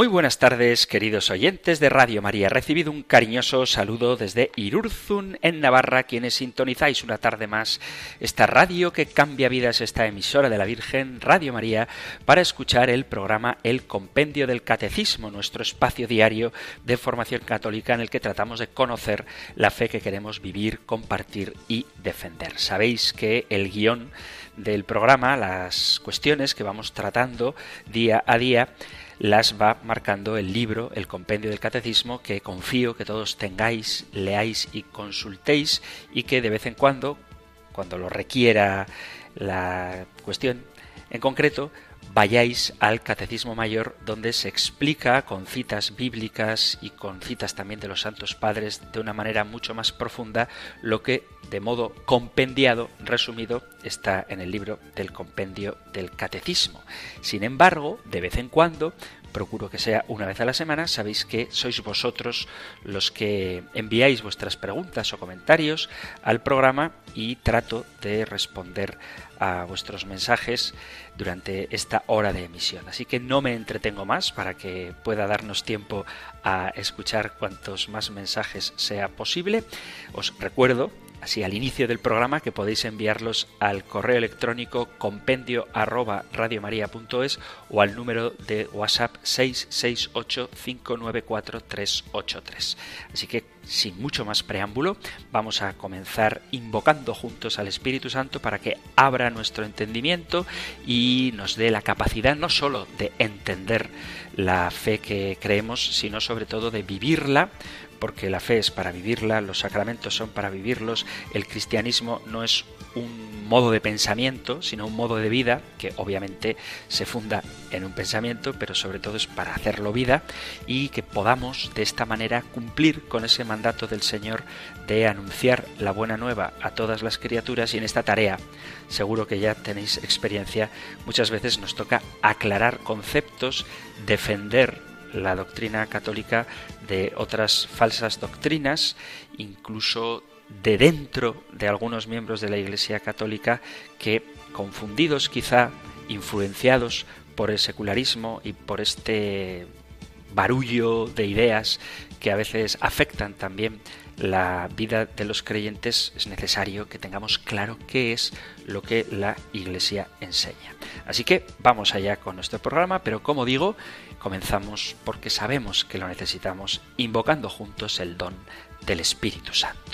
Muy buenas tardes, queridos oyentes de Radio María. Recibido un cariñoso saludo desde Irurzun, en Navarra, quienes sintonizáis una tarde más esta radio que cambia vidas, esta emisora de la Virgen, Radio María, para escuchar el programa El Compendio del Catecismo, nuestro espacio diario de formación católica en el que tratamos de conocer la fe que queremos vivir, compartir y defender. Sabéis que el guion del programa, las cuestiones que vamos tratando día a día, las va marcando el libro, el compendio del catecismo, que confío que todos tengáis, leáis y consultéis y que de vez en cuando, cuando lo requiera la cuestión en concreto, vayáis al Catecismo Mayor donde se explica con citas bíblicas y con citas también de los Santos Padres de una manera mucho más profunda lo que de modo compendiado, resumido, está en el libro del compendio del Catecismo. Sin embargo, de vez en cuando procuro que sea una vez a la semana, sabéis que sois vosotros los que enviáis vuestras preguntas o comentarios al programa y trato de responder a vuestros mensajes durante esta hora de emisión. Así que no me entretengo más para que pueda darnos tiempo a escuchar cuantos más mensajes sea posible. Os recuerdo así al inicio del programa que podéis enviarlos al correo electrónico compendio arroba o al número de WhatsApp 668 594 383. Así que sin mucho más preámbulo, vamos a comenzar invocando juntos al Espíritu Santo para que abra nuestro entendimiento y nos dé la capacidad no sólo de entender la fe que creemos, sino sobre todo de vivirla porque la fe es para vivirla, los sacramentos son para vivirlos, el cristianismo no es un modo de pensamiento, sino un modo de vida que obviamente se funda en un pensamiento, pero sobre todo es para hacerlo vida y que podamos de esta manera cumplir con ese mandato del Señor de anunciar la buena nueva a todas las criaturas y en esta tarea seguro que ya tenéis experiencia, muchas veces nos toca aclarar conceptos, defender la doctrina católica de otras falsas doctrinas, incluso de dentro de algunos miembros de la Iglesia católica que, confundidos quizá, influenciados por el secularismo y por este barullo de ideas que a veces afectan también la vida de los creyentes, es necesario que tengamos claro qué es lo que la Iglesia enseña. Así que vamos allá con nuestro programa, pero como digo, comenzamos porque sabemos que lo necesitamos, invocando juntos el don del Espíritu Santo.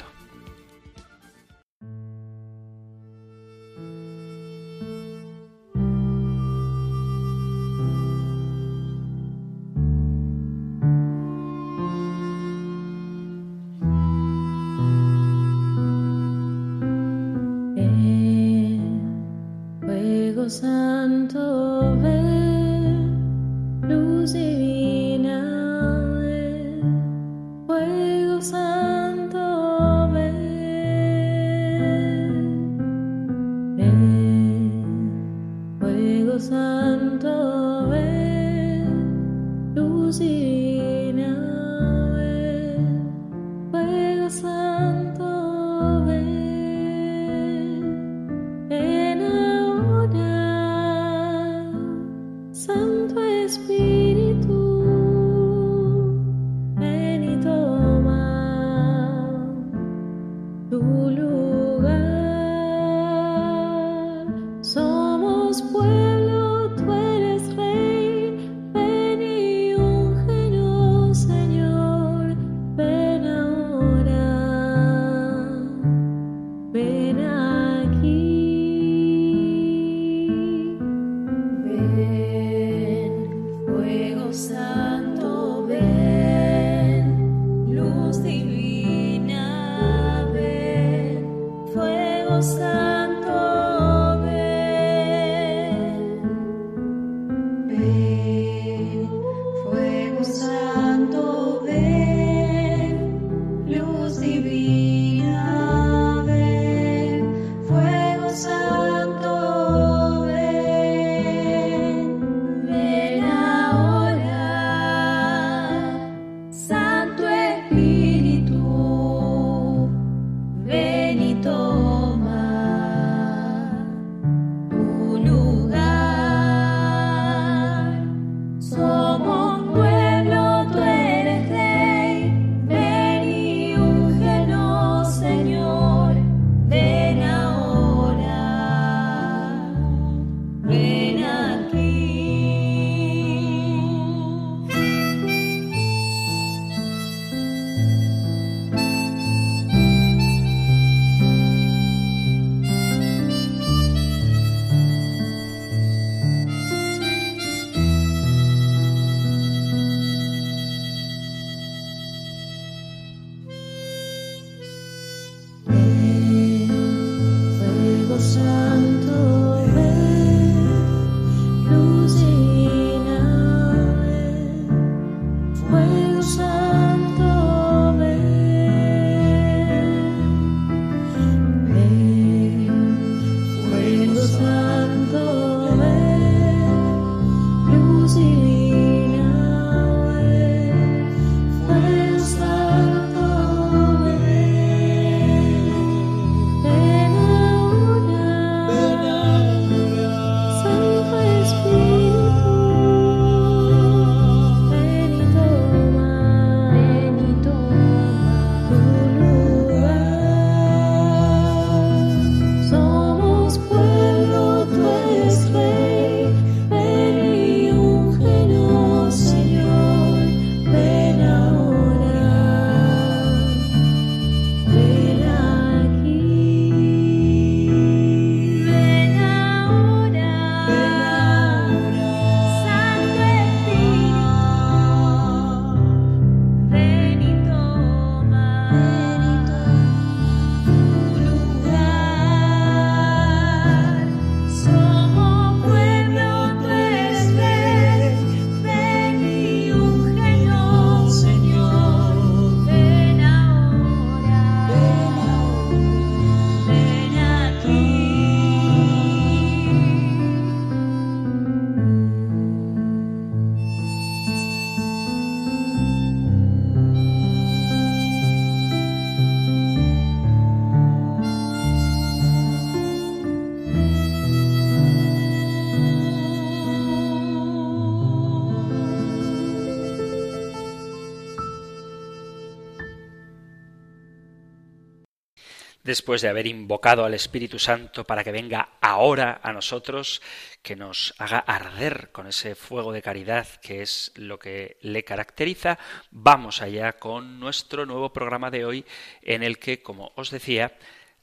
Después de haber invocado al Espíritu Santo para que venga ahora a nosotros, que nos haga arder con ese fuego de caridad que es lo que le caracteriza, vamos allá con nuestro nuevo programa de hoy en el que, como os decía,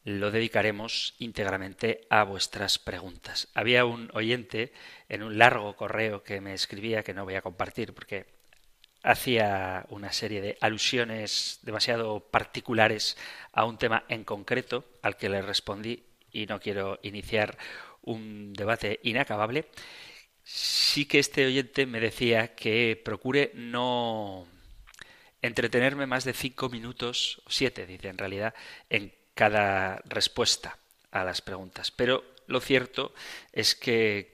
lo dedicaremos íntegramente a vuestras preguntas. Había un oyente en un largo correo que me escribía que no voy a compartir porque hacía una serie de alusiones demasiado particulares a un tema en concreto al que le respondí y no quiero iniciar un debate inacabable. Sí que este oyente me decía que procure no entretenerme más de cinco minutos, siete, dice en realidad, en cada respuesta a las preguntas. Pero lo cierto es que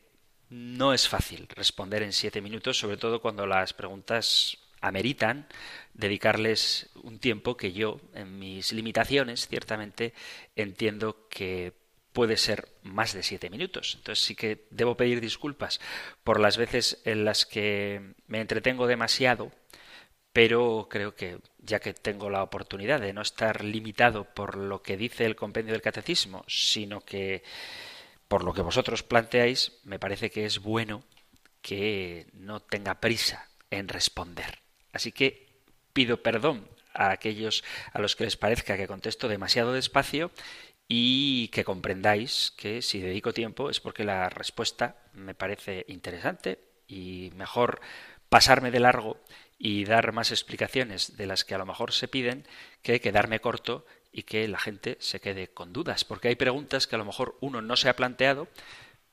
no es fácil responder en siete minutos, sobre todo cuando las preguntas ameritan dedicarles un tiempo que yo, en mis limitaciones, ciertamente entiendo que puede ser más de siete minutos. Entonces sí que debo pedir disculpas por las veces en las que me entretengo demasiado, pero creo que ya que tengo la oportunidad de no estar limitado por lo que dice el compendio del catecismo, sino que por lo que vosotros planteáis, me parece que es bueno que no tenga prisa en responder. Así que pido perdón a aquellos a los que les parezca que contesto demasiado despacio y que comprendáis que si dedico tiempo es porque la respuesta me parece interesante y mejor pasarme de largo y dar más explicaciones de las que a lo mejor se piden que quedarme corto y que la gente se quede con dudas, porque hay preguntas que a lo mejor uno no se ha planteado,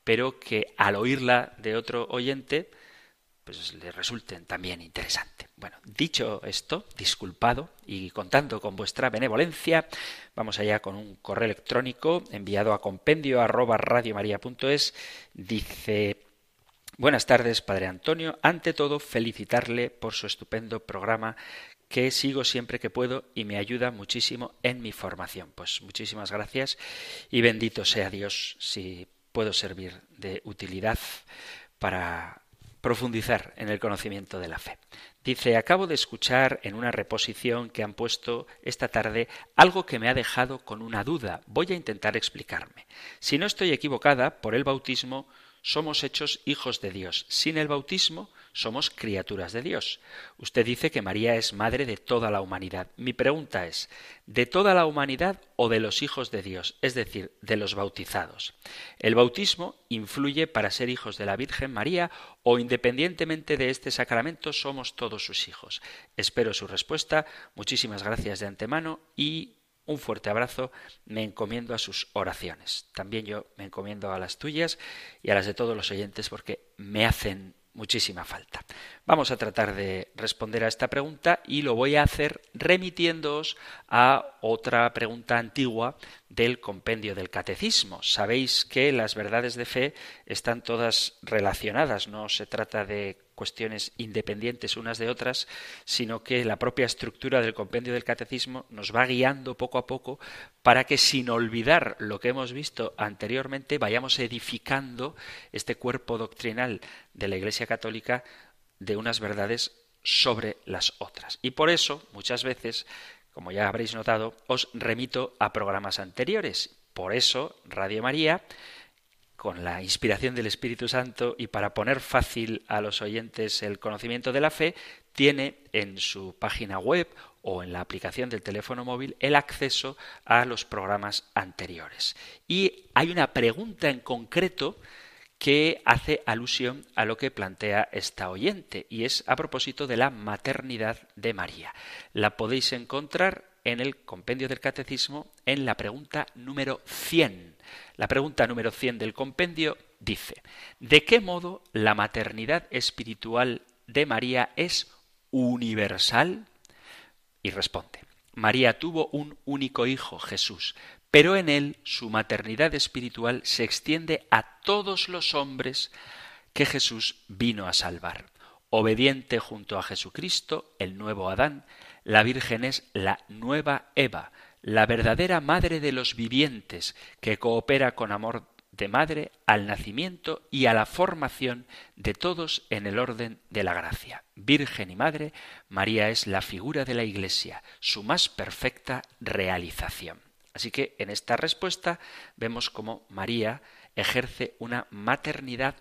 pero que al oírla de otro oyente, pues le resulten también interesantes. Bueno, dicho esto, disculpado y contando con vuestra benevolencia, vamos allá con un correo electrónico enviado a compendio Dice Buenas tardes, Padre Antonio. Ante todo, felicitarle por su estupendo programa que sigo siempre que puedo y me ayuda muchísimo en mi formación. Pues muchísimas gracias y bendito sea Dios si puedo servir de utilidad para profundizar en el conocimiento de la fe. Dice, acabo de escuchar en una reposición que han puesto esta tarde algo que me ha dejado con una duda. Voy a intentar explicarme. Si no estoy equivocada, por el bautismo somos hechos hijos de Dios. Sin el bautismo somos criaturas de Dios. Usted dice que María es madre de toda la humanidad. Mi pregunta es, ¿de toda la humanidad o de los hijos de Dios, es decir, de los bautizados? ¿El bautismo influye para ser hijos de la Virgen María o independientemente de este sacramento somos todos sus hijos? Espero su respuesta. Muchísimas gracias de antemano y un fuerte abrazo, me encomiendo a sus oraciones. También yo me encomiendo a las tuyas y a las de todos los oyentes porque me hacen muchísima falta. Vamos a tratar de responder a esta pregunta y lo voy a hacer remitiéndoos a otra pregunta antigua del compendio del catecismo. Sabéis que las verdades de fe están todas relacionadas, no se trata de cuestiones independientes unas de otras, sino que la propia estructura del compendio del catecismo nos va guiando poco a poco para que sin olvidar lo que hemos visto anteriormente vayamos edificando este cuerpo doctrinal de la Iglesia Católica de unas verdades sobre las otras. Y por eso, muchas veces, como ya habréis notado, os remito a programas anteriores. Por eso, Radio María con la inspiración del Espíritu Santo y para poner fácil a los oyentes el conocimiento de la fe, tiene en su página web o en la aplicación del teléfono móvil el acceso a los programas anteriores. Y hay una pregunta en concreto que hace alusión a lo que plantea esta oyente y es a propósito de la maternidad de María. La podéis encontrar en el compendio del catecismo en la pregunta número 100 la pregunta número 100 del compendio dice, ¿de qué modo la maternidad espiritual de María es universal? Y responde, María tuvo un único hijo, Jesús, pero en él su maternidad espiritual se extiende a todos los hombres que Jesús vino a salvar. Obediente junto a Jesucristo, el nuevo Adán, la Virgen es la nueva Eva, la verdadera madre de los vivientes, que coopera con amor de madre al nacimiento y a la formación de todos en el orden de la gracia. Virgen y Madre, María es la figura de la Iglesia, su más perfecta realización. Así que en esta respuesta vemos cómo María ejerce una maternidad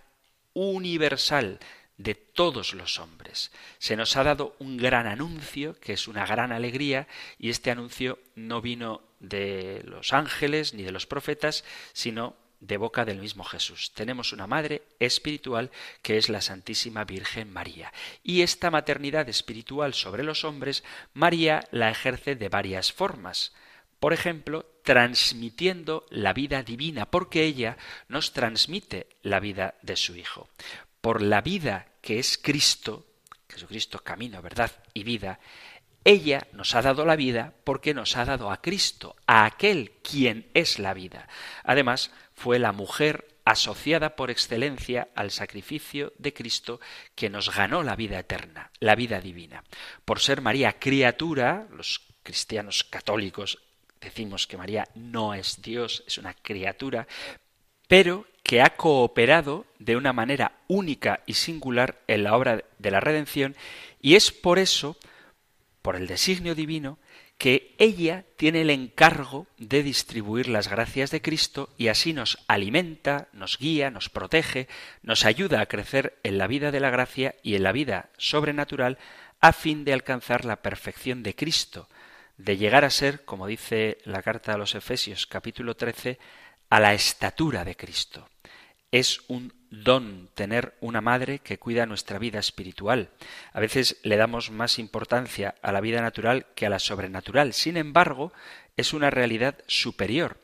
universal, de todos los hombres. Se nos ha dado un gran anuncio, que es una gran alegría, y este anuncio no vino de los ángeles ni de los profetas, sino de boca del mismo Jesús. Tenemos una madre espiritual que es la Santísima Virgen María. Y esta maternidad espiritual sobre los hombres, María la ejerce de varias formas. Por ejemplo, transmitiendo la vida divina, porque ella nos transmite la vida de su Hijo por la vida que es Cristo, Jesucristo camino, verdad y vida, ella nos ha dado la vida porque nos ha dado a Cristo, a aquel quien es la vida. Además, fue la mujer asociada por excelencia al sacrificio de Cristo que nos ganó la vida eterna, la vida divina. Por ser María criatura, los cristianos católicos decimos que María no es Dios, es una criatura, pero que ha cooperado de una manera única y singular en la obra de la redención y es por eso, por el designio divino, que ella tiene el encargo de distribuir las gracias de Cristo y así nos alimenta, nos guía, nos protege, nos ayuda a crecer en la vida de la gracia y en la vida sobrenatural a fin de alcanzar la perfección de Cristo, de llegar a ser, como dice la carta a los Efesios capítulo 13, a la estatura de Cristo. Es un don tener una madre que cuida nuestra vida espiritual. A veces le damos más importancia a la vida natural que a la sobrenatural. Sin embargo, es una realidad superior.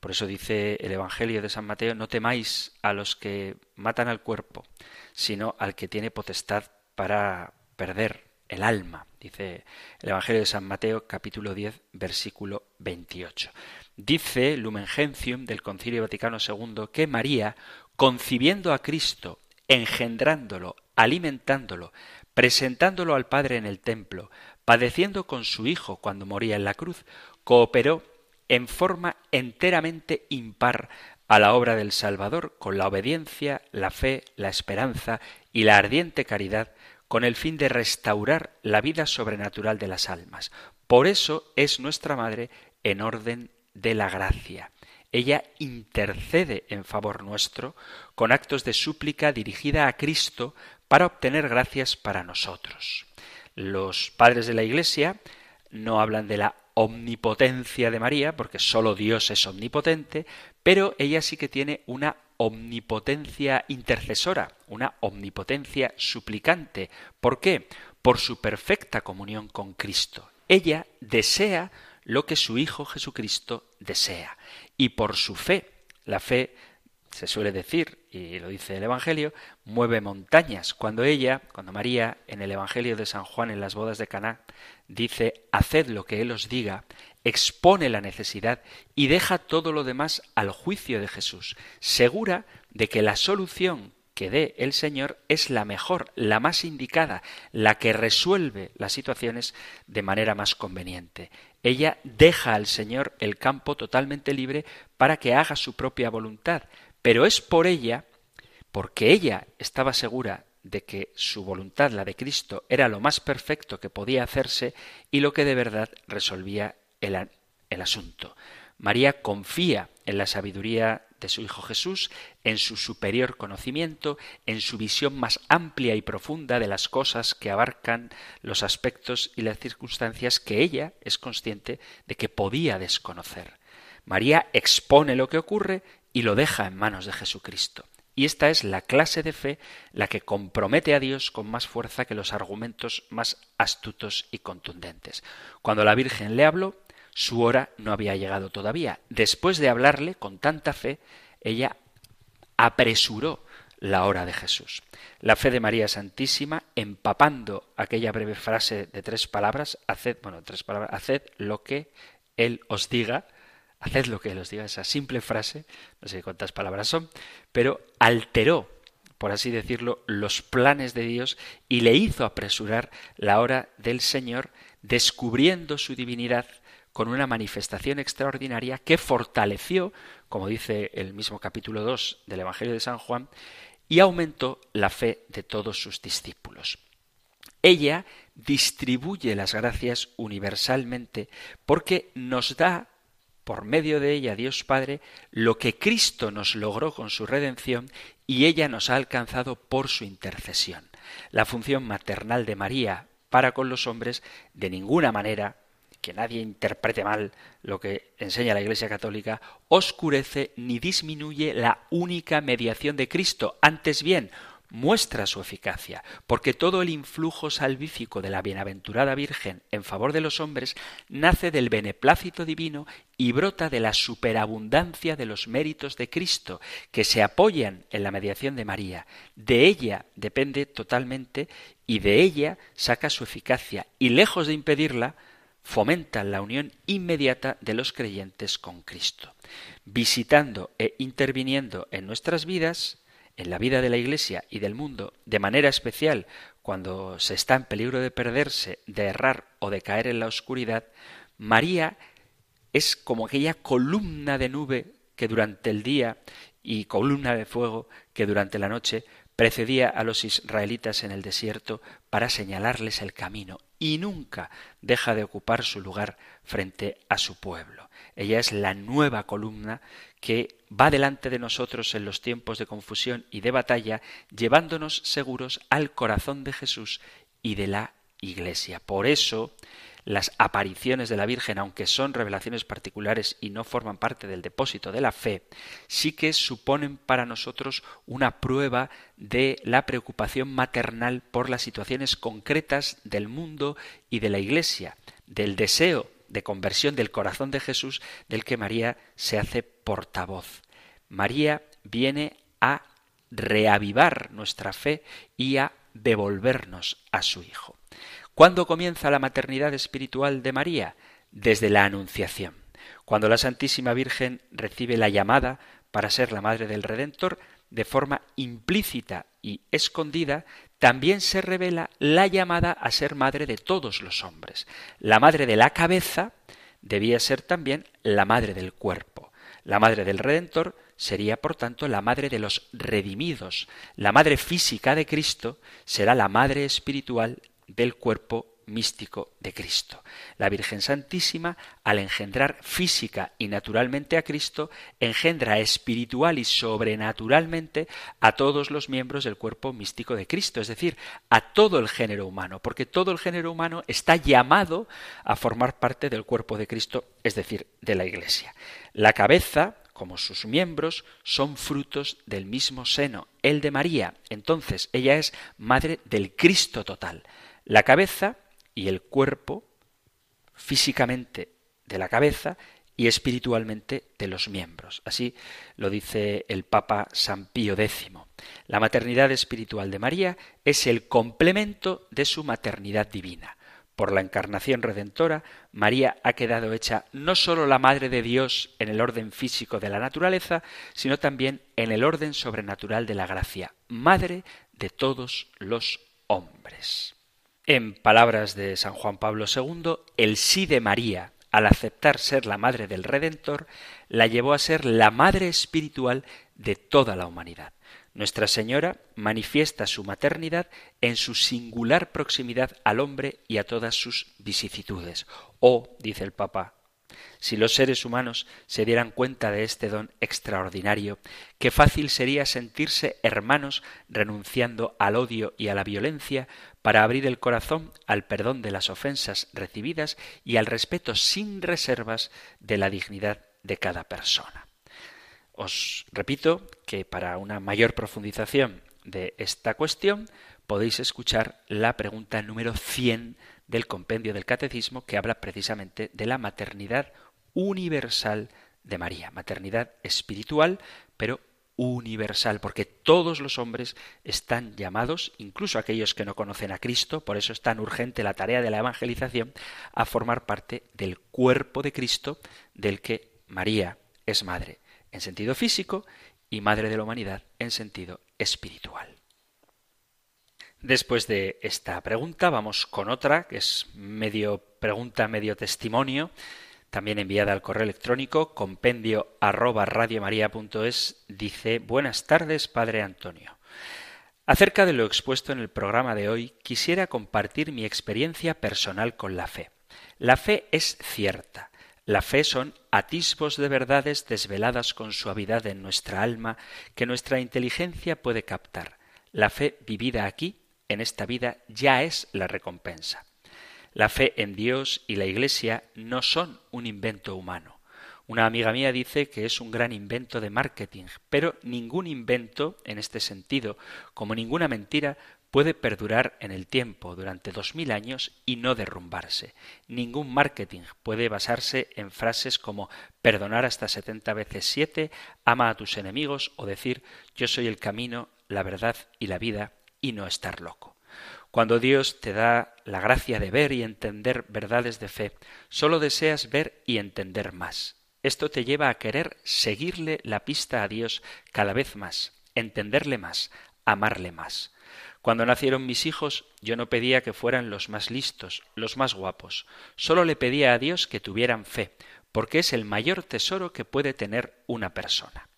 Por eso dice el Evangelio de San Mateo, no temáis a los que matan al cuerpo, sino al que tiene potestad para perder el alma, dice el Evangelio de San Mateo capítulo 10 versículo 28. Dice Lumen Gentium del Concilio Vaticano II que María, concibiendo a Cristo, engendrándolo, alimentándolo, presentándolo al Padre en el templo, padeciendo con su Hijo cuando moría en la cruz, cooperó en forma enteramente impar a la obra del Salvador con la obediencia, la fe, la esperanza y la ardiente caridad con el fin de restaurar la vida sobrenatural de las almas. Por eso es nuestra Madre en orden de la gracia. Ella intercede en favor nuestro con actos de súplica dirigida a Cristo para obtener gracias para nosotros. Los padres de la Iglesia no hablan de la omnipotencia de María, porque sólo Dios es omnipotente, pero ella sí que tiene una omnipotencia intercesora, una omnipotencia suplicante. ¿Por qué? Por su perfecta comunión con Cristo. Ella desea lo que su Hijo Jesucristo desea. Y por su fe, la fe se suele decir, y lo dice el Evangelio, mueve montañas. Cuando ella, cuando María, en el Evangelio de San Juan en las bodas de Caná, dice, haced lo que Él os diga, expone la necesidad y deja todo lo demás al juicio de Jesús, segura de que la solución que dé el Señor es la mejor, la más indicada, la que resuelve las situaciones de manera más conveniente. Ella deja al Señor el campo totalmente libre para que haga su propia voluntad, pero es por ella, porque ella estaba segura de que su voluntad, la de Cristo, era lo más perfecto que podía hacerse y lo que de verdad resolvía el, asunto. María confía en la sabiduría de su Hijo Jesús, en su superior conocimiento, en su visión más amplia y profunda de las cosas que abarcan los aspectos y las circunstancias que ella es consciente de que podía desconocer. María expone lo que ocurre y lo deja en manos de Jesucristo. Y esta es la clase de fe la que compromete a Dios con más fuerza que los argumentos más astutos y contundentes. Cuando la Virgen le habló, su hora no había llegado todavía. Después de hablarle con tanta fe, ella apresuró la hora de Jesús. La fe de María Santísima, empapando aquella breve frase de tres palabras, haced, bueno, tres palabras, haced lo que Él os diga, haced lo que Él os diga, esa simple frase, no sé cuántas palabras son, pero alteró, por así decirlo, los planes de Dios y le hizo apresurar la hora del Señor, descubriendo su divinidad con una manifestación extraordinaria que fortaleció, como dice el mismo capítulo 2 del Evangelio de San Juan, y aumentó la fe de todos sus discípulos. Ella distribuye las gracias universalmente porque nos da por medio de ella Dios Padre lo que Cristo nos logró con su redención y ella nos ha alcanzado por su intercesión. La función maternal de María para con los hombres de ninguna manera que nadie interprete mal lo que enseña la Iglesia Católica, oscurece ni disminuye la única mediación de Cristo, antes bien, muestra su eficacia, porque todo el influjo salvífico de la bienaventurada Virgen en favor de los hombres nace del beneplácito divino y brota de la superabundancia de los méritos de Cristo, que se apoyan en la mediación de María. De ella depende totalmente y de ella saca su eficacia, y lejos de impedirla, fomentan la unión inmediata de los creyentes con Cristo. Visitando e interviniendo en nuestras vidas, en la vida de la Iglesia y del mundo, de manera especial cuando se está en peligro de perderse, de errar o de caer en la oscuridad, María es como aquella columna de nube que durante el día y columna de fuego que durante la noche precedía a los israelitas en el desierto para señalarles el camino y nunca deja de ocupar su lugar frente a su pueblo. Ella es la nueva columna que va delante de nosotros en los tiempos de confusión y de batalla, llevándonos seguros al corazón de Jesús y de la Iglesia. Por eso, las apariciones de la Virgen, aunque son revelaciones particulares y no forman parte del depósito de la fe, sí que suponen para nosotros una prueba de la preocupación maternal por las situaciones concretas del mundo y de la Iglesia, del deseo de conversión del corazón de Jesús del que María se hace portavoz. María viene a reavivar nuestra fe y a devolvernos a su Hijo. ¿Cuándo comienza la maternidad espiritual de María? Desde la Anunciación. Cuando la Santísima Virgen recibe la llamada para ser la Madre del Redentor, de forma implícita y escondida, también se revela la llamada a ser madre de todos los hombres. La madre de la cabeza debía ser también la madre del cuerpo. La madre del Redentor sería, por tanto, la madre de los redimidos. La madre física de Cristo será la madre espiritual del cuerpo místico de Cristo. La Virgen Santísima, al engendrar física y naturalmente a Cristo, engendra espiritual y sobrenaturalmente a todos los miembros del cuerpo místico de Cristo, es decir, a todo el género humano, porque todo el género humano está llamado a formar parte del cuerpo de Cristo, es decir, de la Iglesia. La cabeza, como sus miembros, son frutos del mismo seno, el de María. Entonces, ella es madre del Cristo total. La cabeza y el cuerpo físicamente de la cabeza y espiritualmente de los miembros. Así lo dice el Papa San Pío X. La maternidad espiritual de María es el complemento de su maternidad divina. Por la encarnación redentora, María ha quedado hecha no sólo la Madre de Dios en el orden físico de la naturaleza, sino también en el orden sobrenatural de la gracia, Madre de todos los hombres. En palabras de San Juan Pablo II, el sí de María al aceptar ser la madre del Redentor, la llevó a ser la madre espiritual de toda la humanidad. Nuestra Señora manifiesta su maternidad en su singular proximidad al hombre y a todas sus vicisitudes. Oh, dice el Papa, si los seres humanos se dieran cuenta de este don extraordinario, qué fácil sería sentirse hermanos renunciando al odio y a la violencia para abrir el corazón al perdón de las ofensas recibidas y al respeto sin reservas de la dignidad de cada persona. Os repito que para una mayor profundización de esta cuestión podéis escuchar la pregunta número 100 del compendio del catecismo que habla precisamente de la maternidad universal de María, maternidad espiritual, pero universal, porque todos los hombres están llamados, incluso aquellos que no conocen a Cristo, por eso es tan urgente la tarea de la evangelización, a formar parte del cuerpo de Cristo del que María es madre en sentido físico y madre de la humanidad en sentido espiritual. Después de esta pregunta vamos con otra, que es medio pregunta, medio testimonio, también enviada al correo electrónico compendio arroba radiomaria.es, dice Buenas tardes, Padre Antonio. Acerca de lo expuesto en el programa de hoy, quisiera compartir mi experiencia personal con la fe. La fe es cierta, la fe son atisbos de verdades desveladas con suavidad en nuestra alma que nuestra inteligencia puede captar. La fe vivida aquí, en esta vida, ya es la recompensa. La fe en Dios y la Iglesia no son un invento humano. Una amiga mía dice que es un gran invento de marketing, pero ningún invento, en este sentido, como ninguna mentira, puede perdurar en el tiempo durante dos mil años y no derrumbarse. Ningún marketing puede basarse en frases como perdonar hasta setenta veces siete, ama a tus enemigos o decir yo soy el camino, la verdad y la vida y no estar loco. Cuando Dios te da la gracia de ver y entender verdades de fe, solo deseas ver y entender más. Esto te lleva a querer seguirle la pista a Dios cada vez más, entenderle más, amarle más. Cuando nacieron mis hijos, yo no pedía que fueran los más listos, los más guapos. Solo le pedía a Dios que tuvieran fe, porque es el mayor tesoro que puede tener una persona.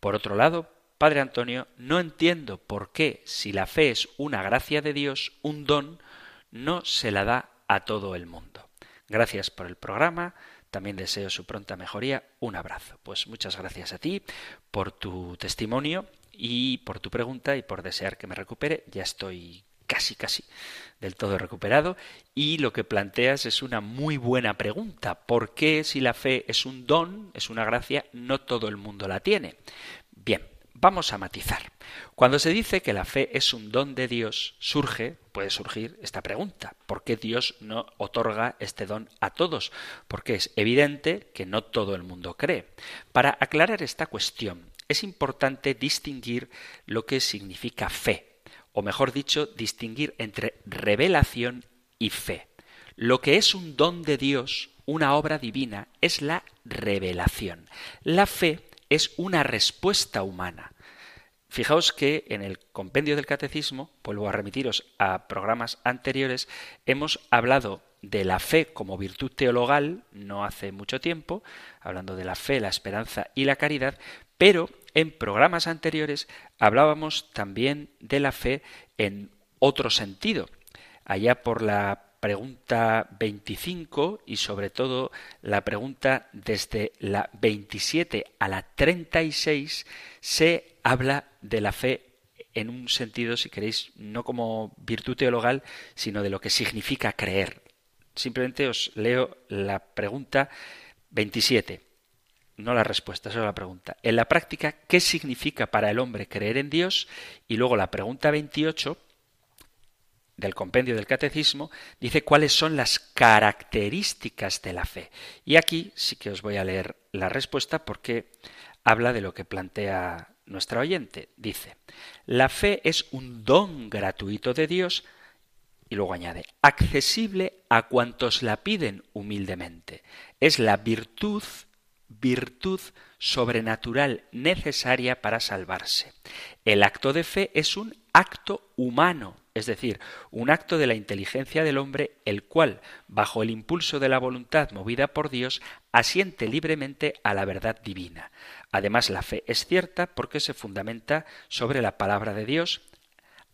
Por otro lado, Padre Antonio, no entiendo por qué, si la fe es una gracia de Dios, un don, no se la da a todo el mundo. Gracias por el programa. También deseo su pronta mejoría. Un abrazo. Pues muchas gracias a ti por tu testimonio y por tu pregunta y por desear que me recupere. Ya estoy casi, casi del todo recuperado. Y lo que planteas es una muy buena pregunta. ¿Por qué si la fe es un don, es una gracia, no todo el mundo la tiene? Bien, vamos a matizar. Cuando se dice que la fe es un don de Dios, surge, puede surgir esta pregunta. ¿Por qué Dios no otorga este don a todos? Porque es evidente que no todo el mundo cree. Para aclarar esta cuestión, es importante distinguir lo que significa fe, o mejor dicho, distinguir entre revelación y fe. Lo que es un don de Dios, una obra divina, es la revelación. La fe es una respuesta humana. Fijaos que en el compendio del catecismo, vuelvo a remitiros a programas anteriores, hemos hablado de la fe como virtud teologal, no hace mucho tiempo, hablando de la fe, la esperanza y la caridad, pero en programas anteriores hablábamos también de la fe en otro sentido. Allá por la pregunta 25 y sobre todo la pregunta desde la 27 a la 36 se habla de la fe en un sentido, si queréis, no como virtud teologal, sino de lo que significa creer. Simplemente os leo la pregunta 27 no la respuesta, es la pregunta. En la práctica, ¿qué significa para el hombre creer en Dios? Y luego la pregunta 28, del compendio del catecismo dice cuáles son las características de la fe. Y aquí sí que os voy a leer la respuesta porque habla de lo que plantea nuestra oyente. Dice, la fe es un don gratuito de Dios y luego añade, accesible a cuantos la piden humildemente. Es la virtud, virtud sobrenatural necesaria para salvarse. El acto de fe es un acto humano, es decir, un acto de la inteligencia del hombre, el cual, bajo el impulso de la voluntad movida por Dios, asiente libremente a la verdad divina. Además, la fe es cierta porque se fundamenta sobre la palabra de Dios,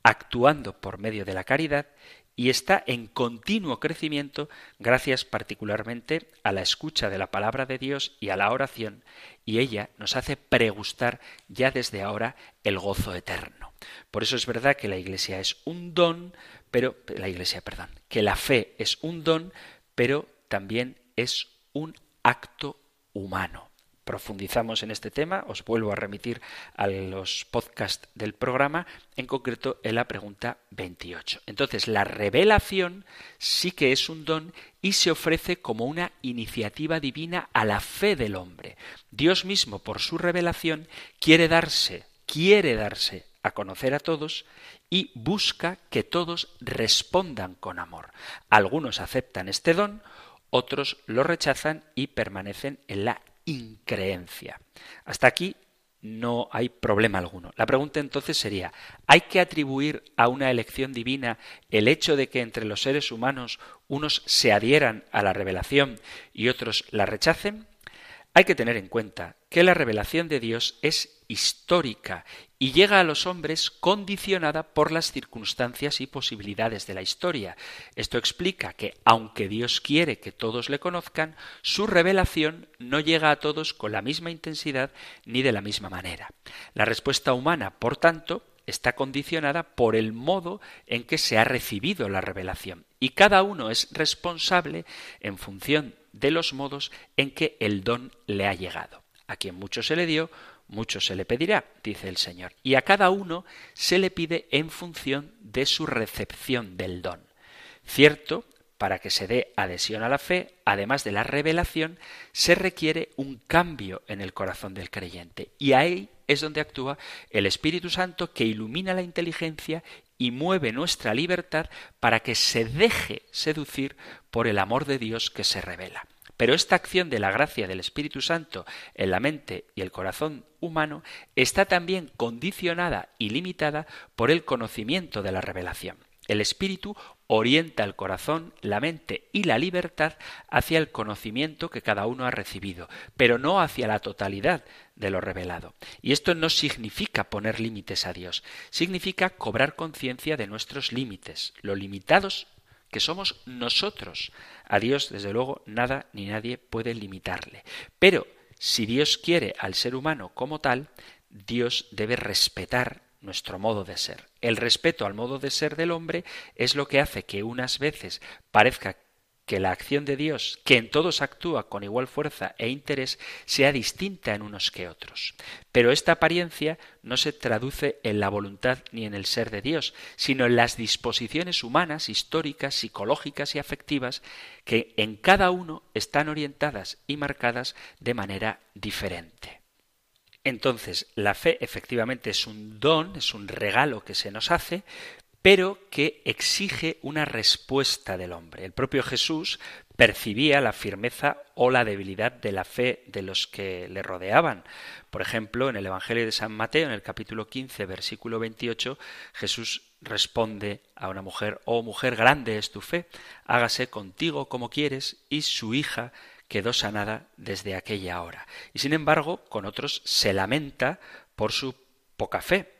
actuando por medio de la caridad, y está en continuo crecimiento gracias particularmente a la escucha de la palabra de Dios y a la oración, y ella nos hace pregustar ya desde ahora el gozo eterno. Por eso es verdad que la Iglesia es un don, pero la Iglesia, perdón, que la fe es un don, pero también es un acto humano profundizamos en este tema, os vuelvo a remitir a los podcasts del programa, en concreto en la pregunta 28. Entonces, la revelación sí que es un don y se ofrece como una iniciativa divina a la fe del hombre. Dios mismo, por su revelación, quiere darse, quiere darse a conocer a todos y busca que todos respondan con amor. Algunos aceptan este don, otros lo rechazan y permanecen en la increencia. Hasta aquí no hay problema alguno. La pregunta entonces sería, ¿hay que atribuir a una elección divina el hecho de que entre los seres humanos unos se adhieran a la revelación y otros la rechacen? Hay que tener en cuenta que la revelación de Dios es histórica y llega a los hombres condicionada por las circunstancias y posibilidades de la historia. Esto explica que, aunque Dios quiere que todos le conozcan, su revelación no llega a todos con la misma intensidad ni de la misma manera. La respuesta humana, por tanto, está condicionada por el modo en que se ha recibido la revelación, y cada uno es responsable en función de los modos en que el don le ha llegado. A quien mucho se le dio, mucho se le pedirá, dice el Señor, y a cada uno se le pide en función de su recepción del don. Cierto, para que se dé adhesión a la fe, además de la revelación, se requiere un cambio en el corazón del creyente, y ahí es donde actúa el Espíritu Santo que ilumina la inteligencia y mueve nuestra libertad para que se deje seducir por el amor de Dios que se revela. Pero esta acción de la gracia del Espíritu Santo en la mente y el corazón humano está también condicionada y limitada por el conocimiento de la revelación. El Espíritu orienta el corazón, la mente y la libertad hacia el conocimiento que cada uno ha recibido, pero no hacia la totalidad de lo revelado. Y esto no significa poner límites a Dios, significa cobrar conciencia de nuestros límites, lo limitados que somos nosotros. A Dios, desde luego, nada ni nadie puede limitarle. Pero si Dios quiere al ser humano como tal, Dios debe respetar nuestro modo de ser. El respeto al modo de ser del hombre es lo que hace que unas veces parezca que la acción de Dios, que en todos actúa con igual fuerza e interés, sea distinta en unos que otros. Pero esta apariencia no se traduce en la voluntad ni en el ser de Dios, sino en las disposiciones humanas, históricas, psicológicas y afectivas que en cada uno están orientadas y marcadas de manera diferente. Entonces, la fe efectivamente es un don, es un regalo que se nos hace, pero que exige una respuesta del hombre. El propio Jesús percibía la firmeza o la debilidad de la fe de los que le rodeaban. Por ejemplo, en el Evangelio de San Mateo, en el capítulo 15, versículo 28, Jesús responde a una mujer, oh mujer, grande es tu fe, hágase contigo como quieres, y su hija quedó sanada desde aquella hora. Y sin embargo, con otros se lamenta por su poca fe.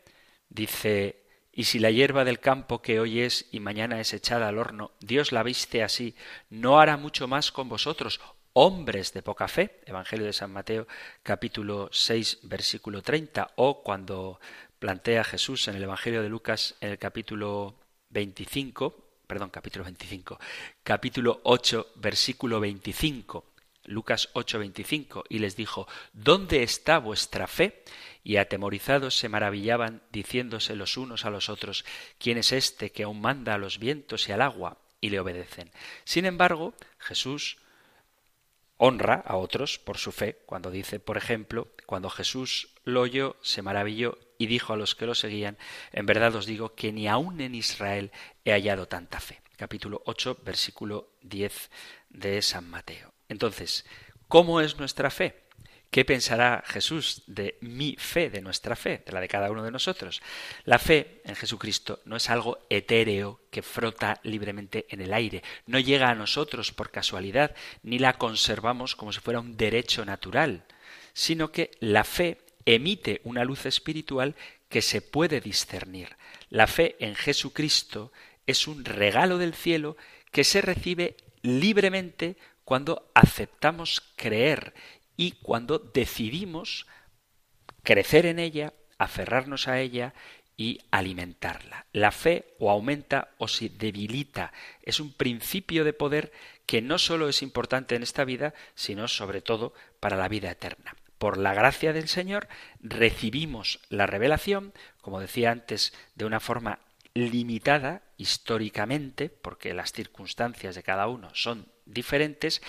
Dice y si la hierba del campo que hoy es y mañana es echada al horno, Dios la viste así, ¿no hará mucho más con vosotros, hombres de poca fe? Evangelio de San Mateo capítulo 6 versículo 30 o cuando plantea Jesús en el Evangelio de Lucas en el capítulo 25, perdón, capítulo 25, capítulo 8 versículo 25. Lucas 8:25, y les dijo, ¿Dónde está vuestra fe? Y atemorizados se maravillaban, diciéndose los unos a los otros, ¿quién es este que aún manda a los vientos y al agua? y le obedecen. Sin embargo, Jesús honra a otros por su fe, cuando dice, por ejemplo, cuando Jesús lo oyó, se maravilló y dijo a los que lo seguían, en verdad os digo que ni aun en Israel he hallado tanta fe. Capítulo 8, versículo 10 de San Mateo. Entonces, ¿cómo es nuestra fe? ¿Qué pensará Jesús de mi fe, de nuestra fe, de la de cada uno de nosotros? La fe en Jesucristo no es algo etéreo que frota libremente en el aire, no llega a nosotros por casualidad, ni la conservamos como si fuera un derecho natural, sino que la fe emite una luz espiritual que se puede discernir. La fe en Jesucristo es un regalo del cielo que se recibe libremente cuando aceptamos creer y cuando decidimos crecer en ella, aferrarnos a ella y alimentarla. La fe o aumenta o se debilita. Es un principio de poder que no solo es importante en esta vida, sino sobre todo para la vida eterna. Por la gracia del Señor recibimos la revelación, como decía antes, de una forma limitada históricamente, porque las circunstancias de cada uno son diferentes,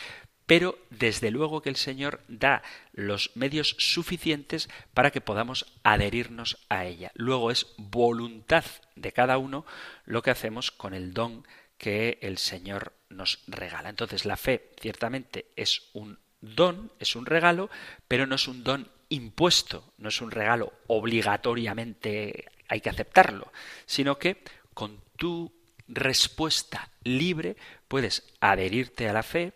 pero desde luego que el Señor da los medios suficientes para que podamos adherirnos a ella. Luego es voluntad de cada uno lo que hacemos con el don que el Señor nos regala. Entonces la fe ciertamente es un don, es un regalo, pero no es un don impuesto, no es un regalo obligatoriamente hay que aceptarlo, sino que con tu respuesta libre puedes adherirte a la fe,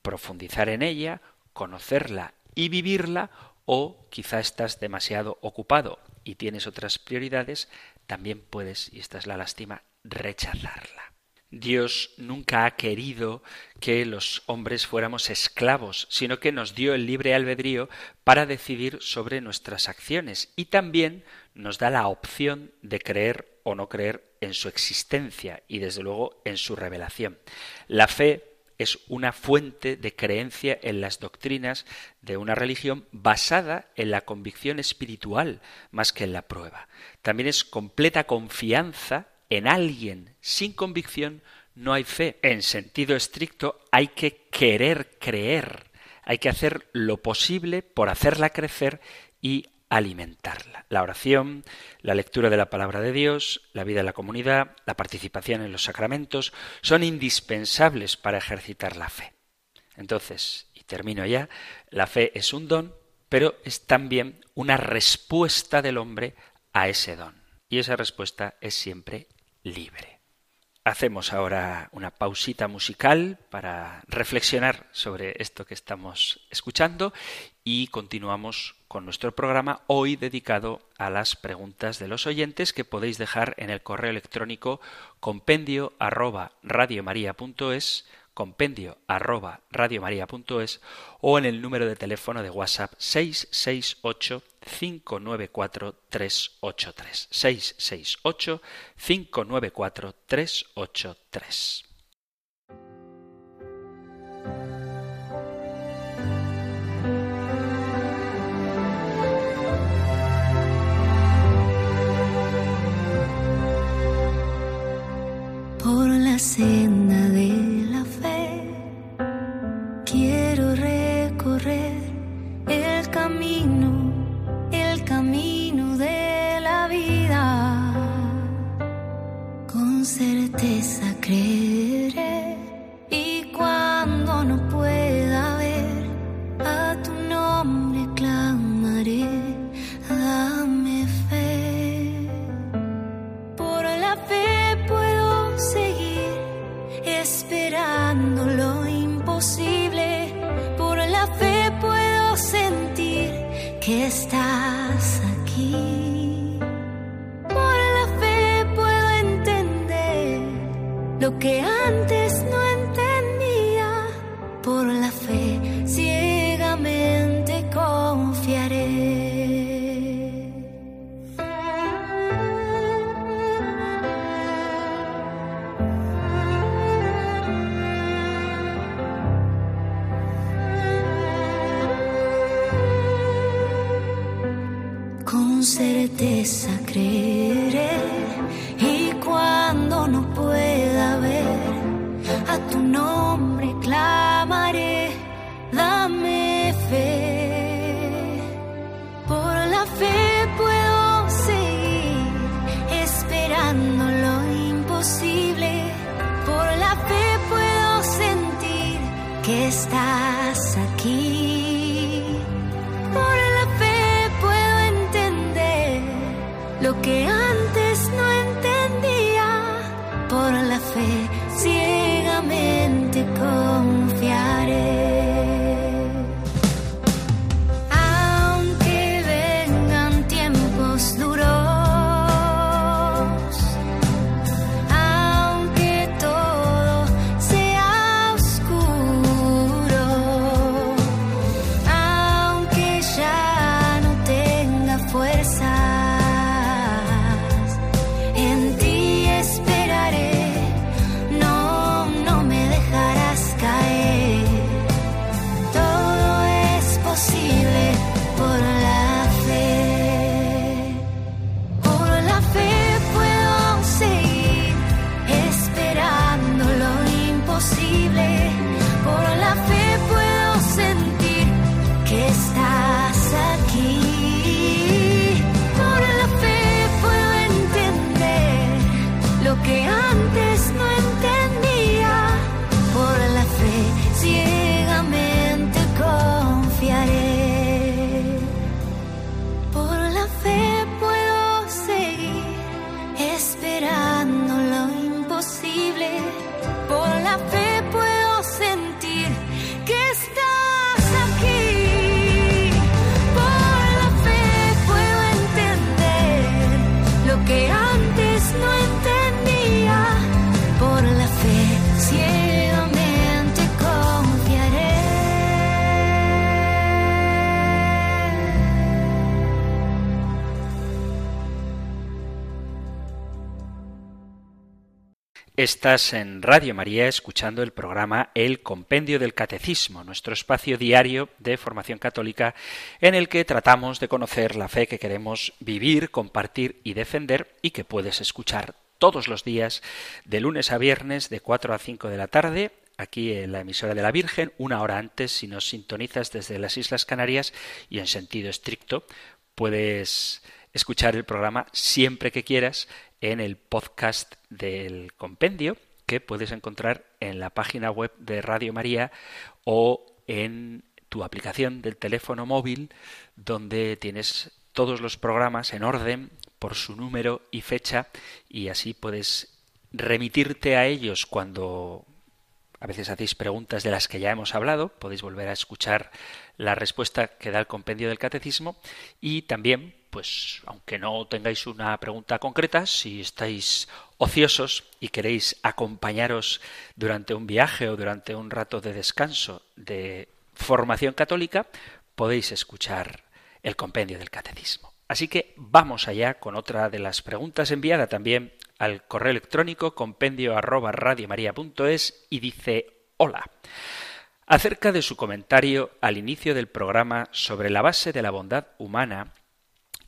profundizar en ella, conocerla y vivirla, o quizá estás demasiado ocupado y tienes otras prioridades, también puedes, y esta es la lástima, rechazarla. Dios nunca ha querido que los hombres fuéramos esclavos, sino que nos dio el libre albedrío para decidir sobre nuestras acciones y también nos da la opción de creer o no creer en su existencia y desde luego en su revelación. La fe es una fuente de creencia en las doctrinas de una religión basada en la convicción espiritual más que en la prueba. También es completa confianza en alguien. Sin convicción no hay fe. En sentido estricto hay que querer creer. Hay que hacer lo posible por hacerla crecer y alimentarla. La oración, la lectura de la palabra de Dios, la vida en la comunidad, la participación en los sacramentos son indispensables para ejercitar la fe. Entonces, y termino ya, la fe es un don, pero es también una respuesta del hombre a ese don. Y esa respuesta es siempre libre. Hacemos ahora una pausita musical para reflexionar sobre esto que estamos escuchando y continuamos con nuestro programa hoy dedicado a las preguntas de los oyentes que podéis dejar en el correo electrónico compendio arroba compendio arroba o en el número de teléfono de WhatsApp 668 594 383 668 594 383 Por la senda certeza creeré lo que antes no Estás en Radio María escuchando el programa El Compendio del Catecismo, nuestro espacio diario de formación católica en el que tratamos de conocer la fe que queremos vivir, compartir y defender y que puedes escuchar todos los días de lunes a viernes de 4 a 5 de la tarde aquí en la emisora de la Virgen, una hora antes si nos sintonizas desde las Islas Canarias y en sentido estricto puedes escuchar el programa siempre que quieras en el podcast del compendio que puedes encontrar en la página web de Radio María o en tu aplicación del teléfono móvil donde tienes todos los programas en orden por su número y fecha y así puedes remitirte a ellos cuando a veces hacéis preguntas de las que ya hemos hablado, podéis volver a escuchar la respuesta que da el compendio del catecismo y también, pues aunque no tengáis una pregunta concreta, si estáis ociosos y queréis acompañaros durante un viaje o durante un rato de descanso de formación católica, podéis escuchar el compendio del catecismo. Así que vamos allá con otra de las preguntas enviada también al correo electrónico compendio arroba radiomaria.es y dice hola. Acerca de su comentario al inicio del programa sobre la base de la bondad humana,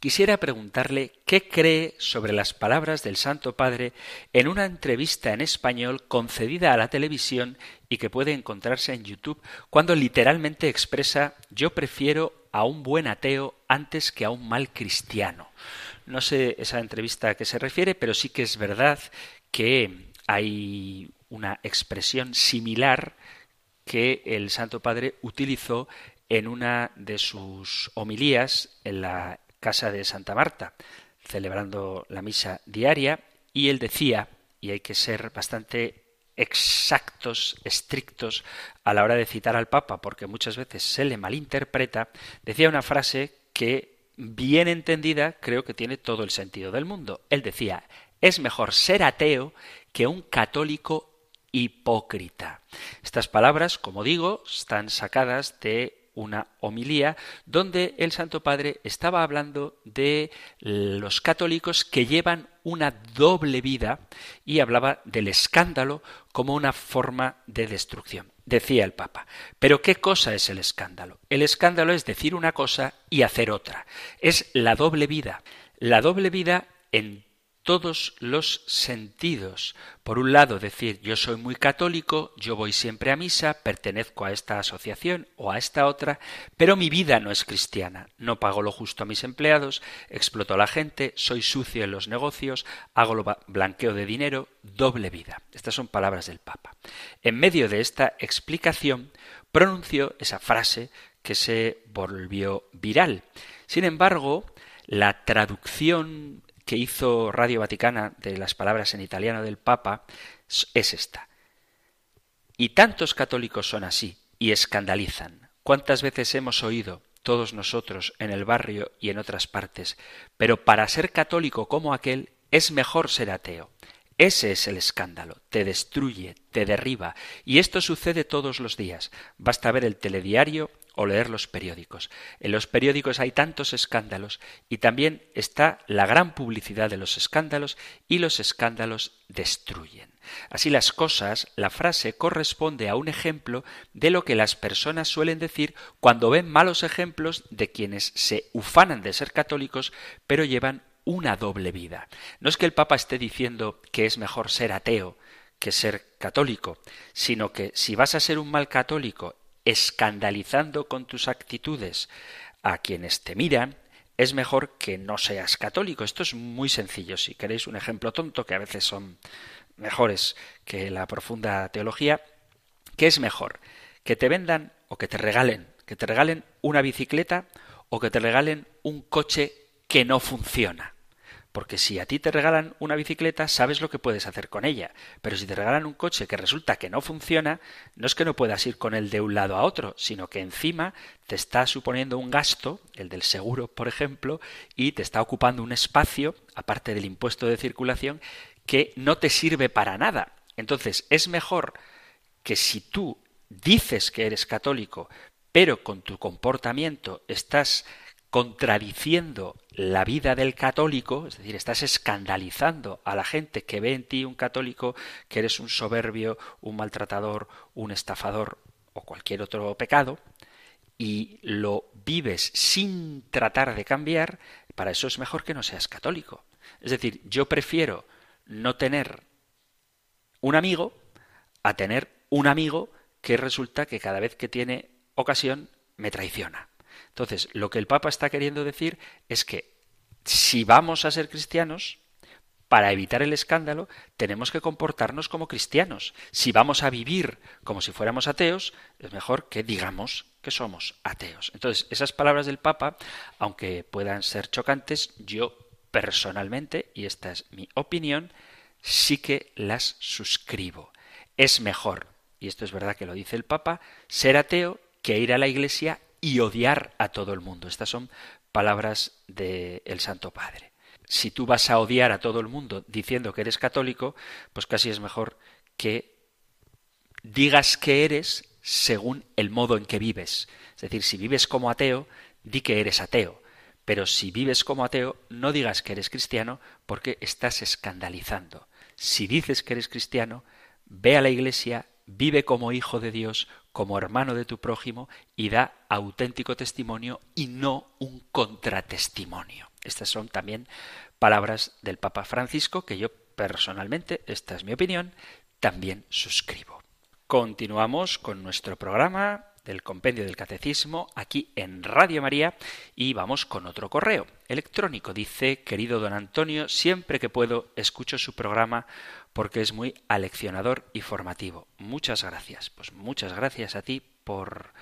quisiera preguntarle qué cree sobre las palabras del Santo Padre en una entrevista en español concedida a la televisión y que puede encontrarse en YouTube, cuando literalmente expresa yo prefiero a un buen ateo antes que a un mal cristiano. No sé esa entrevista a qué se refiere, pero sí que es verdad que hay una expresión similar que el Santo Padre utilizó en una de sus homilías en la casa de Santa Marta, celebrando la misa diaria, y él decía, y hay que ser bastante exactos, estrictos a la hora de citar al Papa, porque muchas veces se le malinterpreta, decía una frase que, bien entendida, creo que tiene todo el sentido del mundo. Él decía, es mejor ser ateo que un católico hipócrita. Estas palabras, como digo, están sacadas de una homilía donde el Santo Padre estaba hablando de los católicos que llevan una doble vida y hablaba del escándalo como una forma de destrucción. decía el Papa. Pero ¿qué cosa es el escándalo? El escándalo es decir una cosa y hacer otra. Es la doble vida. La doble vida en todos los sentidos. Por un lado, decir yo soy muy católico, yo voy siempre a misa, pertenezco a esta asociación o a esta otra, pero mi vida no es cristiana. No pago lo justo a mis empleados, exploto a la gente, soy sucio en los negocios, hago lo blanqueo de dinero, doble vida. Estas son palabras del Papa. En medio de esta explicación, pronunció esa frase que se volvió viral. Sin embargo, la traducción que hizo Radio Vaticana de las palabras en italiano del Papa es esta. Y tantos católicos son así y escandalizan. ¿Cuántas veces hemos oído todos nosotros en el barrio y en otras partes? Pero para ser católico como aquel es mejor ser ateo. Ese es el escándalo, te destruye, te derriba, y esto sucede todos los días. Basta ver el telediario o leer los periódicos. En los periódicos hay tantos escándalos y también está la gran publicidad de los escándalos y los escándalos destruyen. Así las cosas, la frase corresponde a un ejemplo de lo que las personas suelen decir cuando ven malos ejemplos de quienes se ufanan de ser católicos pero llevan una doble vida. No es que el Papa esté diciendo que es mejor ser ateo que ser católico, sino que si vas a ser un mal católico escandalizando con tus actitudes a quienes te miran, es mejor que no seas católico. Esto es muy sencillo. Si queréis un ejemplo tonto, que a veces son mejores que la profunda teología, ¿qué es mejor? ¿Que te vendan o que te regalen? ¿Que te regalen una bicicleta o que te regalen un coche que no funciona? Porque si a ti te regalan una bicicleta, sabes lo que puedes hacer con ella. Pero si te regalan un coche que resulta que no funciona, no es que no puedas ir con él de un lado a otro, sino que encima te está suponiendo un gasto, el del seguro, por ejemplo, y te está ocupando un espacio, aparte del impuesto de circulación, que no te sirve para nada. Entonces, es mejor que si tú dices que eres católico, pero con tu comportamiento estás contradiciendo la vida del católico, es decir, estás escandalizando a la gente que ve en ti un católico que eres un soberbio, un maltratador, un estafador o cualquier otro pecado, y lo vives sin tratar de cambiar, para eso es mejor que no seas católico. Es decir, yo prefiero no tener un amigo a tener un amigo que resulta que cada vez que tiene ocasión me traiciona. Entonces, lo que el Papa está queriendo decir es que si vamos a ser cristianos, para evitar el escándalo, tenemos que comportarnos como cristianos. Si vamos a vivir como si fuéramos ateos, es mejor que digamos que somos ateos. Entonces, esas palabras del Papa, aunque puedan ser chocantes, yo personalmente, y esta es mi opinión, sí que las suscribo. Es mejor, y esto es verdad que lo dice el Papa, ser ateo que ir a la iglesia y odiar a todo el mundo. Estas son palabras del Santo Padre. Si tú vas a odiar a todo el mundo diciendo que eres católico, pues casi es mejor que digas que eres según el modo en que vives. Es decir, si vives como ateo, di que eres ateo. Pero si vives como ateo, no digas que eres cristiano porque estás escandalizando. Si dices que eres cristiano, ve a la iglesia, vive como hijo de Dios, como hermano de tu prójimo y da auténtico testimonio y no un contratestimonio. Estas son también palabras del Papa Francisco que yo personalmente, esta es mi opinión, también suscribo. Continuamos con nuestro programa del Compendio del Catecismo aquí en Radio María y vamos con otro correo electrónico. Dice, querido don Antonio, siempre que puedo escucho su programa porque es muy aleccionador y formativo. Muchas gracias. Pues muchas gracias a ti por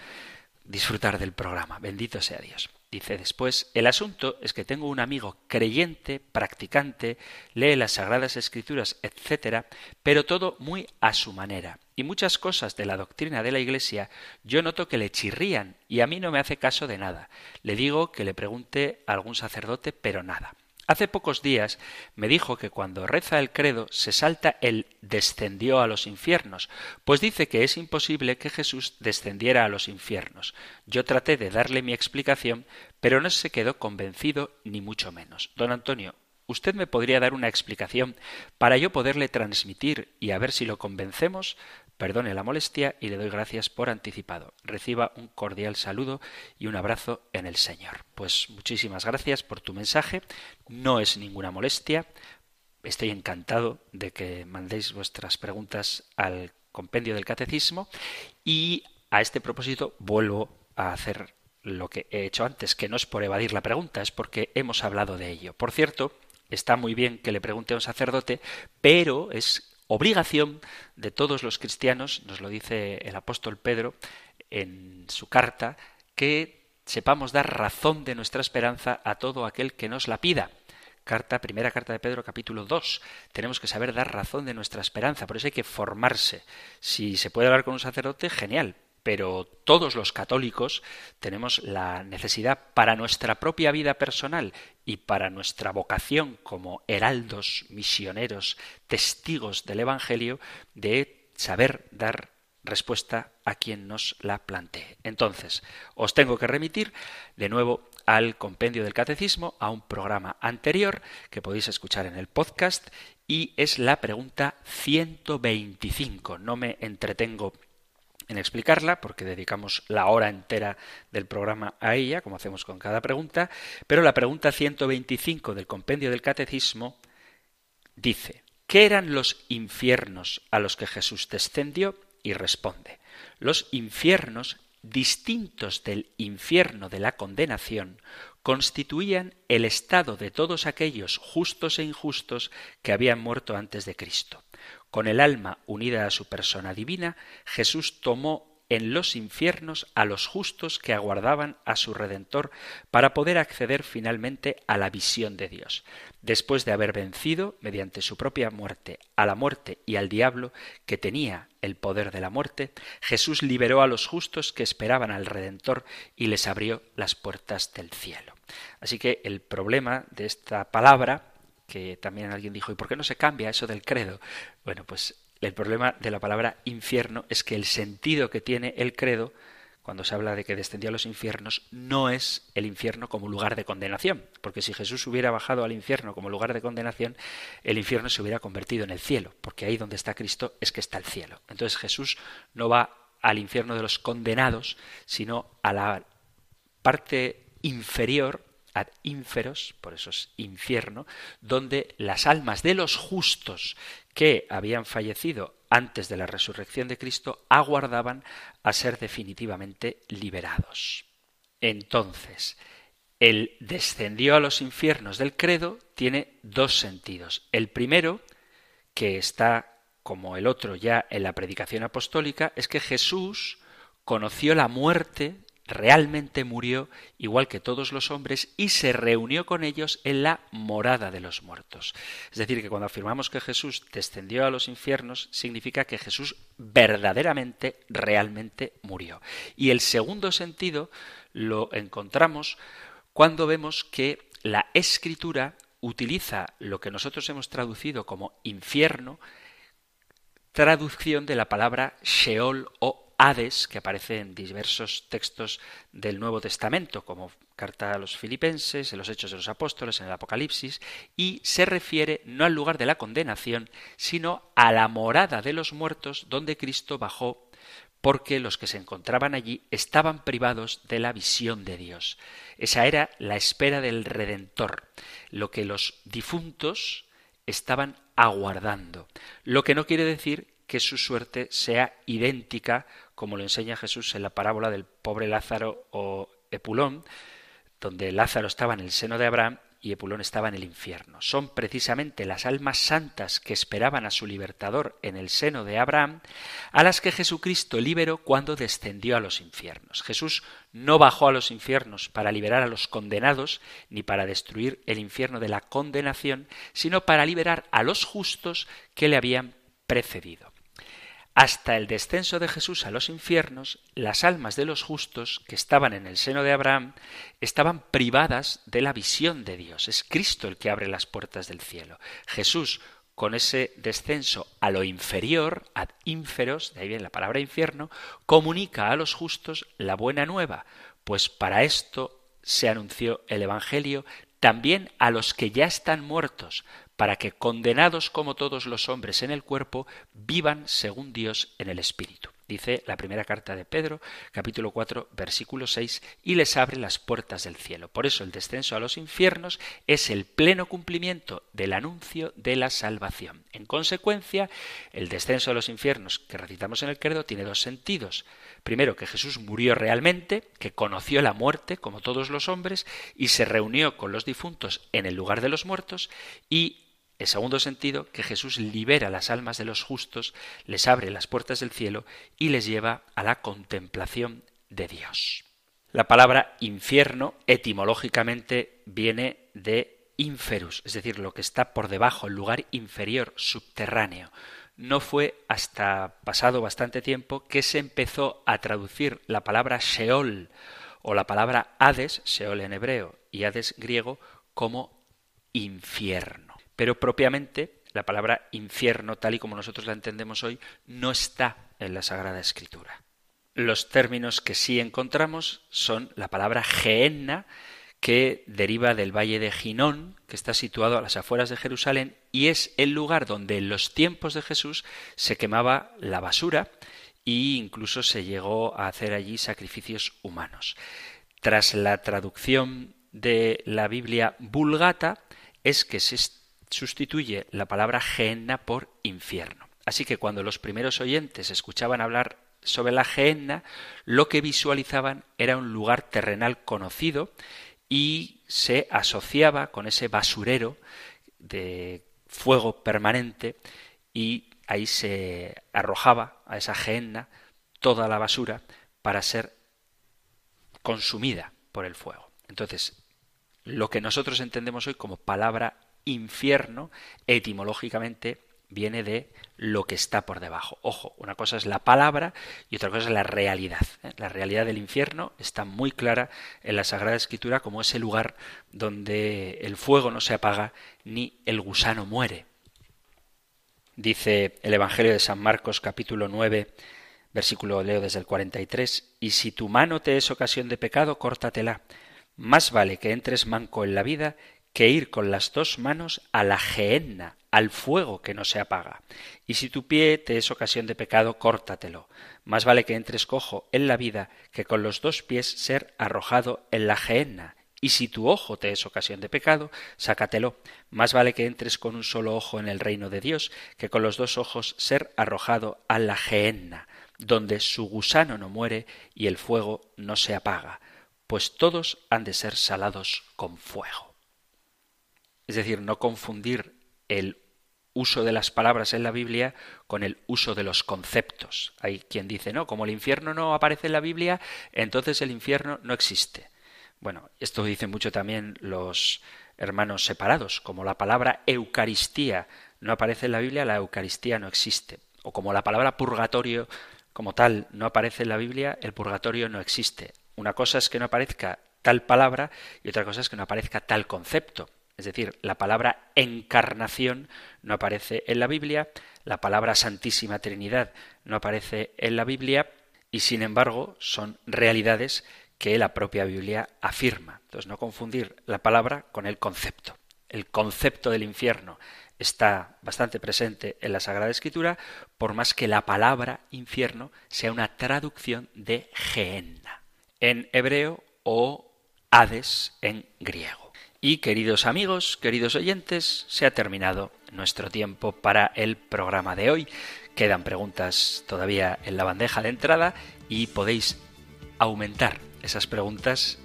disfrutar del programa. Bendito sea Dios. Dice después, el asunto es que tengo un amigo creyente, practicante, lee las Sagradas Escrituras, etcétera, pero todo muy a su manera. Y muchas cosas de la doctrina de la Iglesia yo noto que le chirrían y a mí no me hace caso de nada. Le digo que le pregunte a algún sacerdote, pero nada. Hace pocos días me dijo que cuando reza el credo se salta el descendió a los infiernos, pues dice que es imposible que Jesús descendiera a los infiernos. Yo traté de darle mi explicación, pero no se quedó convencido ni mucho menos. Don Antonio, ¿usted me podría dar una explicación para yo poderle transmitir y a ver si lo convencemos? Perdone la molestia y le doy gracias por anticipado. Reciba un cordial saludo y un abrazo en el Señor. Pues muchísimas gracias por tu mensaje. No es ninguna molestia. Estoy encantado de que mandéis vuestras preguntas al compendio del catecismo y a este propósito vuelvo a hacer lo que he hecho antes, que no es por evadir la pregunta, es porque hemos hablado de ello. Por cierto, está muy bien que le pregunte a un sacerdote, pero es obligación de todos los cristianos, nos lo dice el apóstol Pedro en su carta, que sepamos dar razón de nuestra esperanza a todo aquel que nos la pida. Carta, primera carta de Pedro, capítulo 2. Tenemos que saber dar razón de nuestra esperanza, por eso hay que formarse. Si se puede hablar con un sacerdote, genial, pero todos los católicos tenemos la necesidad para nuestra propia vida personal y para nuestra vocación como heraldos, misioneros, testigos del Evangelio, de saber dar respuesta a quien nos la plantee. Entonces, os tengo que remitir de nuevo al compendio del catecismo, a un programa anterior que podéis escuchar en el podcast y es la pregunta 125. No me entretengo en explicarla, porque dedicamos la hora entera del programa a ella, como hacemos con cada pregunta, pero la pregunta 125 del compendio del Catecismo dice, ¿qué eran los infiernos a los que Jesús descendió? Y responde, los infiernos, distintos del infierno de la condenación, constituían el estado de todos aquellos justos e injustos que habían muerto antes de Cristo. Con el alma unida a su persona divina, Jesús tomó en los infiernos a los justos que aguardaban a su Redentor para poder acceder finalmente a la visión de Dios. Después de haber vencido, mediante su propia muerte, a la muerte y al diablo, que tenía el poder de la muerte, Jesús liberó a los justos que esperaban al Redentor y les abrió las puertas del cielo. Así que el problema de esta palabra que también alguien dijo, ¿y por qué no se cambia eso del credo? Bueno, pues el problema de la palabra infierno es que el sentido que tiene el credo, cuando se habla de que descendió a los infiernos, no es el infierno como lugar de condenación, porque si Jesús hubiera bajado al infierno como lugar de condenación, el infierno se hubiera convertido en el cielo, porque ahí donde está Cristo es que está el cielo. Entonces Jesús no va al infierno de los condenados, sino a la parte inferior ad inferos, por eso es infierno, donde las almas de los justos que habían fallecido antes de la resurrección de Cristo aguardaban a ser definitivamente liberados. Entonces, el descendió a los infiernos del credo tiene dos sentidos. El primero, que está como el otro ya en la predicación apostólica, es que Jesús conoció la muerte realmente murió igual que todos los hombres y se reunió con ellos en la morada de los muertos. Es decir, que cuando afirmamos que Jesús descendió a los infiernos, significa que Jesús verdaderamente, realmente murió. Y el segundo sentido lo encontramos cuando vemos que la escritura utiliza lo que nosotros hemos traducido como infierno, traducción de la palabra Sheol o Hades, que aparece en diversos textos del Nuevo Testamento, como carta a los filipenses, en los Hechos de los Apóstoles, en el Apocalipsis, y se refiere no al lugar de la condenación, sino a la morada de los muertos donde Cristo bajó porque los que se encontraban allí estaban privados de la visión de Dios. Esa era la espera del Redentor, lo que los difuntos estaban aguardando, lo que no quiere decir que su suerte sea idéntica como lo enseña Jesús en la parábola del pobre Lázaro o Epulón, donde Lázaro estaba en el seno de Abraham y Epulón estaba en el infierno. Son precisamente las almas santas que esperaban a su libertador en el seno de Abraham, a las que Jesucristo liberó cuando descendió a los infiernos. Jesús no bajó a los infiernos para liberar a los condenados, ni para destruir el infierno de la condenación, sino para liberar a los justos que le habían precedido. Hasta el descenso de Jesús a los infiernos, las almas de los justos que estaban en el seno de Abraham estaban privadas de la visión de Dios. Es Cristo el que abre las puertas del cielo. Jesús, con ese descenso a lo inferior, ad inferos, de ahí viene la palabra infierno, comunica a los justos la buena nueva, pues para esto se anunció el Evangelio también a los que ya están muertos, para que condenados como todos los hombres en el cuerpo, vivan según Dios en el Espíritu. Dice la primera carta de Pedro, capítulo 4, versículo 6, y les abre las puertas del cielo. Por eso el descenso a los infiernos es el pleno cumplimiento del anuncio de la salvación. En consecuencia, el descenso a los infiernos que recitamos en el credo tiene dos sentidos. Primero, que Jesús murió realmente, que conoció la muerte como todos los hombres y se reunió con los difuntos en el lugar de los muertos y en segundo sentido, que Jesús libera las almas de los justos, les abre las puertas del cielo y les lleva a la contemplación de Dios. La palabra infierno etimológicamente viene de inferus, es decir, lo que está por debajo, el lugar inferior, subterráneo. No fue hasta pasado bastante tiempo que se empezó a traducir la palabra Sheol o la palabra Hades, Sheol en hebreo y Hades griego, como infierno pero propiamente la palabra infierno, tal y como nosotros la entendemos hoy, no está en la Sagrada Escritura. Los términos que sí encontramos son la palabra Gehenna, que deriva del valle de Ginón, que está situado a las afueras de Jerusalén, y es el lugar donde en los tiempos de Jesús se quemaba la basura e incluso se llegó a hacer allí sacrificios humanos. Tras la traducción de la Biblia vulgata, es que se sustituye la palabra Gehenna por infierno. Así que cuando los primeros oyentes escuchaban hablar sobre la Gehenna, lo que visualizaban era un lugar terrenal conocido y se asociaba con ese basurero de fuego permanente y ahí se arrojaba a esa Gehenna toda la basura para ser consumida por el fuego. Entonces, lo que nosotros entendemos hoy como palabra infierno etimológicamente viene de lo que está por debajo. Ojo, una cosa es la palabra y otra cosa es la realidad. ¿eh? La realidad del infierno está muy clara en la Sagrada Escritura como ese lugar donde el fuego no se apaga ni el gusano muere. Dice el Evangelio de San Marcos capítulo 9, versículo leo desde el 43, y si tu mano te es ocasión de pecado, córtatela. Más vale que entres manco en la vida que ir con las dos manos a la gehenna, al fuego que no se apaga. Y si tu pie te es ocasión de pecado, córtatelo. Más vale que entres cojo en la vida que con los dos pies ser arrojado en la gehenna. Y si tu ojo te es ocasión de pecado, sácatelo. Más vale que entres con un solo ojo en el reino de Dios que con los dos ojos ser arrojado a la gehenna, donde su gusano no muere y el fuego no se apaga, pues todos han de ser salados con fuego. Es decir, no confundir el uso de las palabras en la Biblia con el uso de los conceptos. Hay quien dice, no, como el infierno no aparece en la Biblia, entonces el infierno no existe. Bueno, esto dicen mucho también los hermanos separados, como la palabra Eucaristía no aparece en la Biblia, la Eucaristía no existe. O como la palabra purgatorio como tal no aparece en la Biblia, el purgatorio no existe. Una cosa es que no aparezca tal palabra y otra cosa es que no aparezca tal concepto. Es decir, la palabra encarnación no aparece en la Biblia, la palabra Santísima Trinidad no aparece en la Biblia y sin embargo son realidades que la propia Biblia afirma. Entonces no confundir la palabra con el concepto. El concepto del infierno está bastante presente en la Sagrada Escritura, por más que la palabra infierno sea una traducción de Gehenna en hebreo o Hades en griego. Y queridos amigos, queridos oyentes, se ha terminado nuestro tiempo para el programa de hoy. Quedan preguntas todavía en la bandeja de entrada y podéis aumentar esas preguntas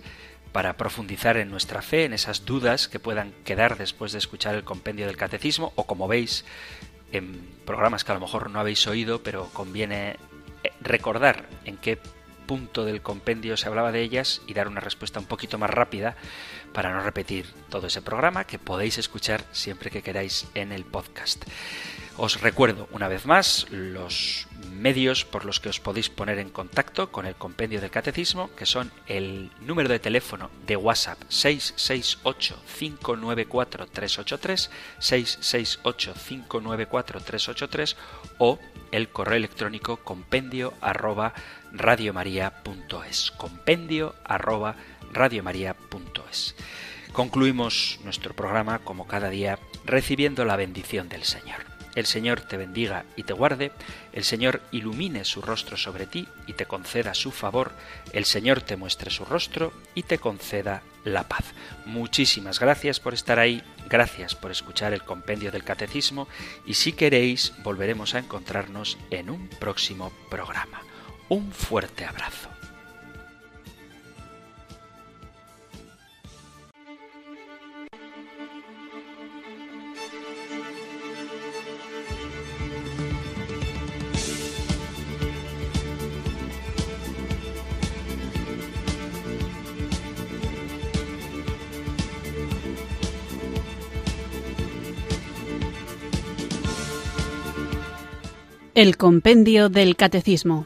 para profundizar en nuestra fe, en esas dudas que puedan quedar después de escuchar el compendio del catecismo o como veis en programas que a lo mejor no habéis oído, pero conviene eh, recordar en qué punto del compendio se hablaba de ellas y dar una respuesta un poquito más rápida para no repetir todo ese programa que podéis escuchar siempre que queráis en el podcast. Os recuerdo una vez más los medios por los que os podéis poner en contacto con el compendio del catecismo, que son el número de teléfono de WhatsApp 668-594-383, 668-594-383 o el correo electrónico compendio radiomaria.es, compendio arroba radiomaria.es. Concluimos nuestro programa, como cada día, recibiendo la bendición del Señor. El Señor te bendiga y te guarde, el Señor ilumine su rostro sobre ti y te conceda su favor, el Señor te muestre su rostro y te conceda la paz. Muchísimas gracias por estar ahí, gracias por escuchar el compendio del catecismo y si queréis volveremos a encontrarnos en un próximo programa. Un fuerte abrazo. El Compendio del Catecismo.